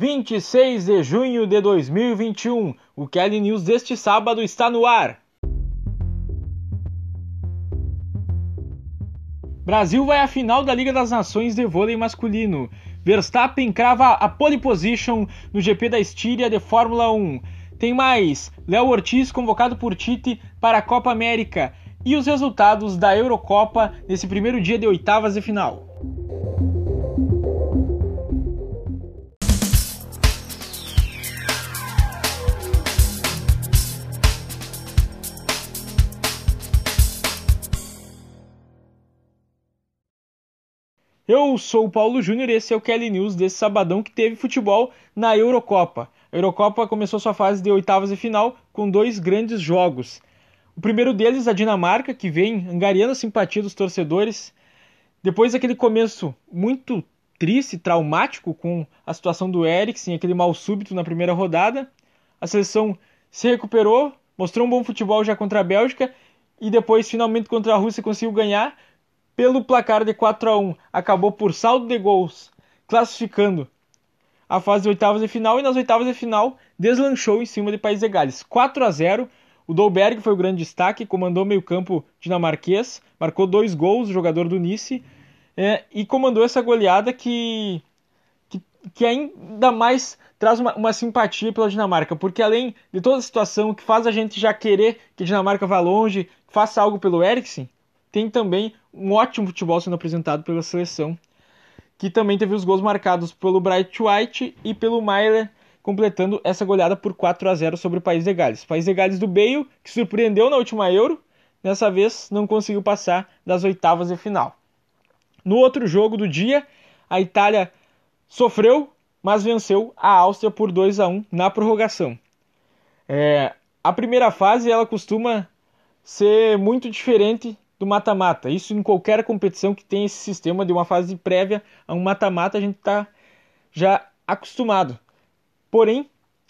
26 de junho de 2021. O Kelly News deste sábado está no ar. Brasil vai à final da Liga das Nações de vôlei masculino. Verstappen crava a pole position no GP da Estíria de Fórmula 1. Tem mais: Léo Ortiz convocado por Tite para a Copa América e os resultados da Eurocopa nesse primeiro dia de oitavas de final. Eu sou o Paulo Júnior e esse é o Kelly News desse sabadão que teve futebol na Eurocopa. A Eurocopa começou sua fase de oitavas de final com dois grandes jogos. O primeiro deles, a Dinamarca, que vem angariando a simpatia dos torcedores. Depois daquele começo muito triste, traumático com a situação do Eriksen, aquele mal súbito na primeira rodada, a seleção se recuperou, mostrou um bom futebol já contra a Bélgica e depois finalmente contra a Rússia conseguiu ganhar pelo placar de 4 a 1, acabou por saldo de gols, classificando a fase de oitavas de final e nas oitavas de final deslanchou em cima de País de Gales. 4 a 0. O Dolberg foi o grande destaque, comandou meio-campo dinamarquês, marcou dois gols, jogador do Nice, é, e comandou essa goleada que, que, que ainda mais traz uma, uma, simpatia pela Dinamarca, porque além de toda a situação que faz a gente já querer que a Dinamarca vá longe, faça algo pelo Eriksen, tem também um ótimo futebol sendo apresentado pela seleção, que também teve os gols marcados pelo Bright White e pelo Mailer, completando essa goleada por 4 a 0 sobre o País de Gales. País de Gales do Bale, que surpreendeu na última Euro, dessa vez não conseguiu passar das oitavas de final. No outro jogo do dia, a Itália sofreu, mas venceu a Áustria por 2 a 1 na prorrogação. É, a primeira fase ela costuma ser muito diferente do mata-mata. Isso em qualquer competição que tem esse sistema de uma fase prévia a um mata-mata, a gente está já acostumado. Porém,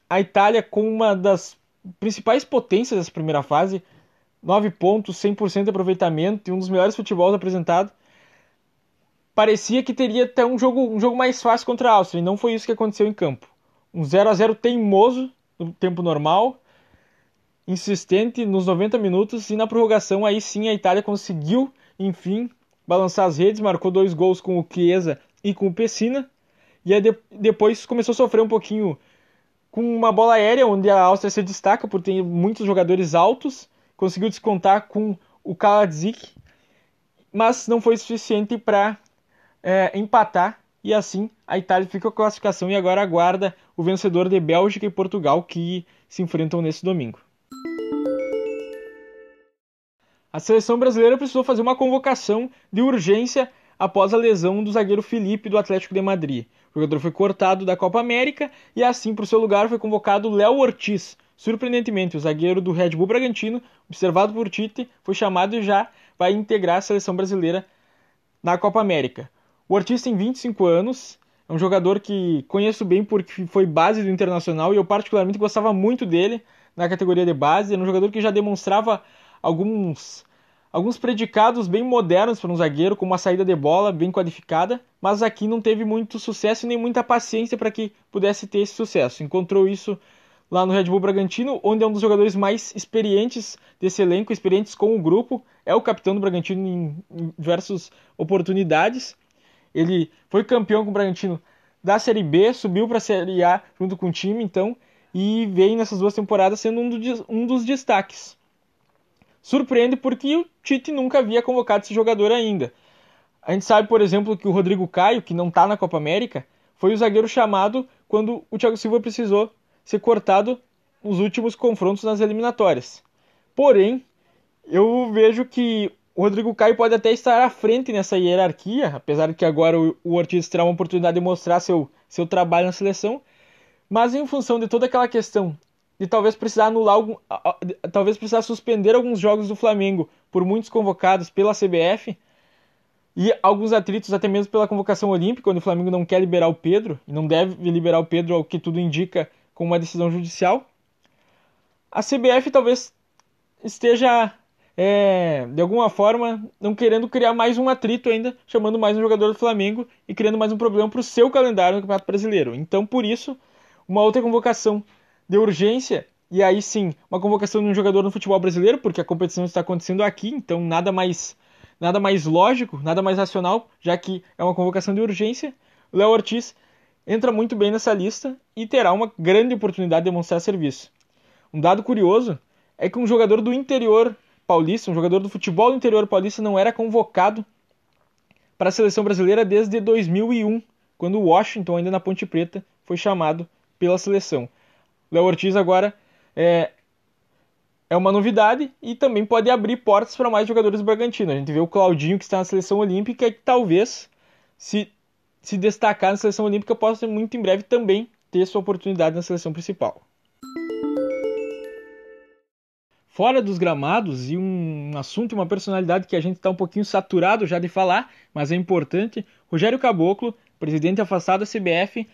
a Itália, com uma das principais potências dessa primeira fase, 9 pontos, 100% de aproveitamento e um dos melhores futebols apresentado, parecia que teria até um jogo, um jogo mais fácil contra a Áustria, e não foi isso que aconteceu em campo. Um 0 a 0 teimoso no tempo normal, insistente nos 90 minutos e na prorrogação aí sim a Itália conseguiu, enfim, balançar as redes, marcou dois gols com o Chiesa e com o Pessina, e aí de, depois começou a sofrer um pouquinho com uma bola aérea, onde a Áustria se destaca por ter muitos jogadores altos, conseguiu descontar com o Kaladzic, mas não foi suficiente para é, empatar, e assim a Itália fica com a classificação e agora aguarda o vencedor de Bélgica e Portugal que se enfrentam nesse domingo. A seleção brasileira precisou fazer uma convocação de urgência após a lesão do zagueiro Felipe do Atlético de Madrid. O jogador foi cortado da Copa América e assim para o seu lugar foi convocado Léo Ortiz. Surpreendentemente, o zagueiro do Red Bull Bragantino, observado por Tite, foi chamado e já vai integrar a seleção brasileira na Copa América. O Ortiz tem 25 anos, é um jogador que conheço bem porque foi base do Internacional e eu particularmente gostava muito dele na categoria de base. Era um jogador que já demonstrava alguns alguns predicados bem modernos para um zagueiro, com uma saída de bola bem qualificada, mas aqui não teve muito sucesso e nem muita paciência para que pudesse ter esse sucesso. Encontrou isso lá no Red Bull Bragantino, onde é um dos jogadores mais experientes desse elenco, experientes com o grupo, é o capitão do Bragantino em, diversas oportunidades. Ele foi campeão com o Bragantino da Série B, subiu para a Série A junto com o time, então, e vem nessas duas temporadas sendo do, um dos destaques surpreende porque o Tite nunca havia convocado esse jogador ainda. A gente sabe, por exemplo, que o Rodrigo Caio, que não está na Copa América, foi o zagueiro chamado quando o Thiago Silva precisou ser cortado nos últimos confrontos nas eliminatórias. Porém, eu vejo que o Rodrigo Caio pode até estar à frente nessa hierarquia, apesar de que agora o Ortiz terá uma oportunidade de mostrar seu, seu trabalho na seleção, mas em função de toda aquela questão de talvez precisar anular algum, talvez precisar suspender alguns jogos do Flamengo por muitos convocados pela CBF e alguns atritos até mesmo pela convocação olímpica, onde o Flamengo não quer liberar o Pedro e não deve liberar o Pedro, ao que tudo indica, com uma decisão judicial. A CBF talvez esteja é, de alguma forma, não querendo criar mais um atrito ainda, chamando mais um jogador do Flamengo e criando mais um problema para o seu calendário no Campeonato Brasileiro. Então, por isso, uma outra convocação de urgência, e aí sim, uma convocação de um jogador no futebol brasileiro, porque a competição está acontecendo aqui, então nada mais, nada mais lógico, nada mais racional, já que é uma convocação de urgência. Léo Ortiz entra muito bem nessa lista e terá uma grande oportunidade de demonstrar serviço. Um dado curioso é que um jogador do interior paulista, um jogador do futebol do interior paulista, não era convocado para a seleção brasileira desde 2001, quando o Washington, ainda na Ponte Preta, foi chamado pela seleção. Léo Ortiz agora é, é uma novidade e também pode abrir portas para mais jogadores do Bragantino. A gente vê o Claudinho que está na seleção olímpica e que talvez se se destacar na seleção olímpica possa muito em breve também ter sua oportunidade na seleção principal. Fora dos gramados, e um assunto uma personalidade que a gente está um pouquinho saturado já de falar, mas é importante, Rogério Caboclo, presidente afastado da CBF,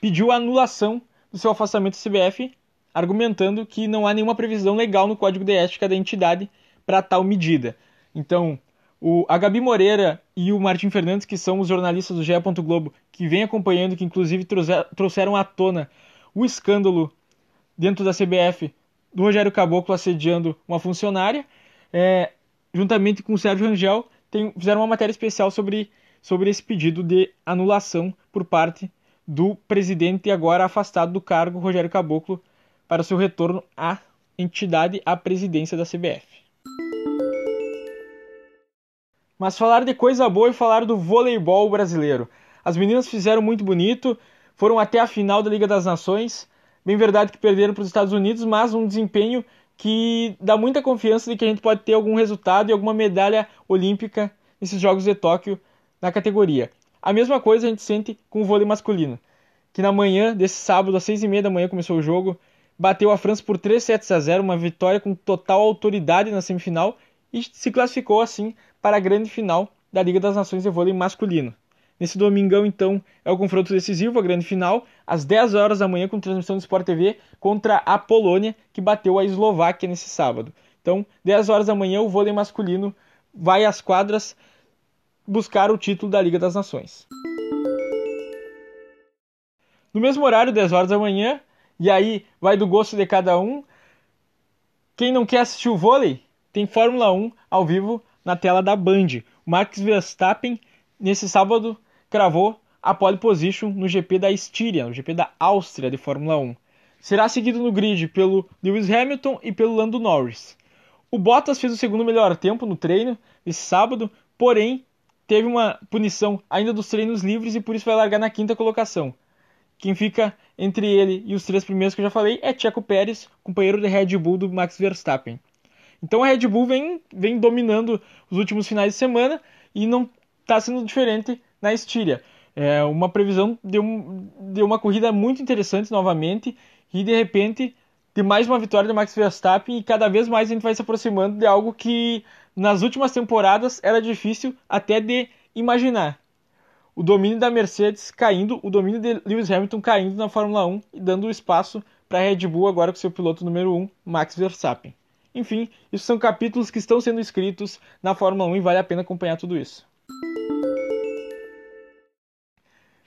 pediu a anulação do seu afastamento da CBF, argumentando que não há nenhuma previsão legal no código de ética da entidade para tal medida. Então, o, a Gabi Moreira e o Martim Fernandes, que são os jornalistas do GE. Globo, que vêm acompanhando, que inclusive trouxeram à tona o escândalo dentro da CBF do Rogério Caboclo assediando uma funcionária, é, juntamente com o Sérgio Rangel, tem, fizeram uma matéria especial sobre, sobre esse pedido de anulação por parte do presidente agora afastado do cargo, Rogério Caboclo, para seu retorno à entidade, à presidência da CBF. Mas falar de coisa boa e falar do voleibol brasileiro. As meninas fizeram muito bonito, foram até a final da Liga das Nações. Bem verdade que perderam para os Estados Unidos, mas um desempenho que dá muita confiança de que a gente pode ter algum resultado e alguma medalha olímpica nesses Jogos de Tóquio na categoria. A mesma coisa a gente sente com o vôlei masculino, que na manhã desse sábado, às seis e meia da manhã, começou o jogo, bateu a França por 3 sets a 0, uma vitória com total autoridade na semifinal e se classificou assim para a grande final da Liga das Nações de Vôlei Masculino. Nesse domingão, então, é o confronto decisivo, a grande final, às 10 horas da manhã, com transmissão do Sport TV, contra a Polônia, que bateu a Eslováquia nesse sábado. Então, 10 horas da manhã, o vôlei masculino vai às quadras buscar o título da Liga das Nações. No mesmo horário, 10 horas da manhã, e aí vai do gosto de cada um. Quem não quer assistir o vôlei, tem Fórmula 1 ao vivo na tela da Band. O Max Verstappen, nesse sábado, cravou a pole position no GP da Estíria, no GP da Áustria de Fórmula 1. Será seguido no grid pelo Lewis Hamilton e pelo Lando Norris. O Bottas fez o segundo melhor tempo no treino esse sábado, porém teve uma punição ainda dos treinos livres e por isso vai largar na quinta colocação. Quem fica entre ele e os três primeiros que eu já falei é Checo Pérez, companheiro de Red Bull do Max Verstappen. Então a Red Bull vem, vem dominando os últimos finais de semana e não está sendo diferente na Estíria. É uma previsão de, de uma corrida muito interessante novamente e de repente de mais uma vitória do Max Verstappen e cada vez mais a gente vai se aproximando de algo que nas últimas temporadas era difícil até de imaginar. O domínio da Mercedes caindo, o domínio de Lewis Hamilton caindo na Fórmula 1 e dando espaço para a Red Bull agora com seu piloto número 1, Max Verstappen. Enfim, isso são capítulos que estão sendo escritos na Fórmula 1 e vale a pena acompanhar tudo isso.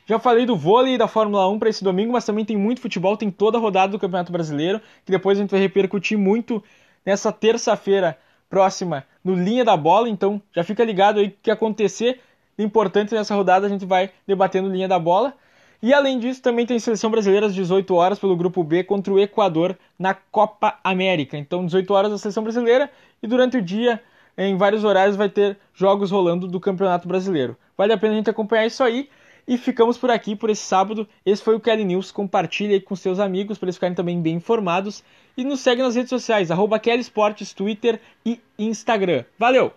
Já falei do vôlei da Fórmula 1 para esse domingo, mas também tem muito futebol, tem toda a rodada do Campeonato Brasileiro, que depois a gente vai repercutir muito nessa terça-feira próxima no Linha da Bola, então já fica ligado aí que acontecer importante nessa rodada a gente vai debatendo Linha da Bola. E além disso, também tem seleção brasileira às 18 horas pelo grupo B contra o Equador na Copa América. Então, 18 horas da seleção brasileira e durante o dia, em vários horários, vai ter jogos rolando do Campeonato Brasileiro. Vale a pena a gente acompanhar isso aí. E ficamos por aqui por esse sábado. Esse foi o Kelly News. Compartilhe aí com seus amigos para eles ficarem também bem informados. E nos segue nas redes sociais, arroba Twitter e Instagram. Valeu!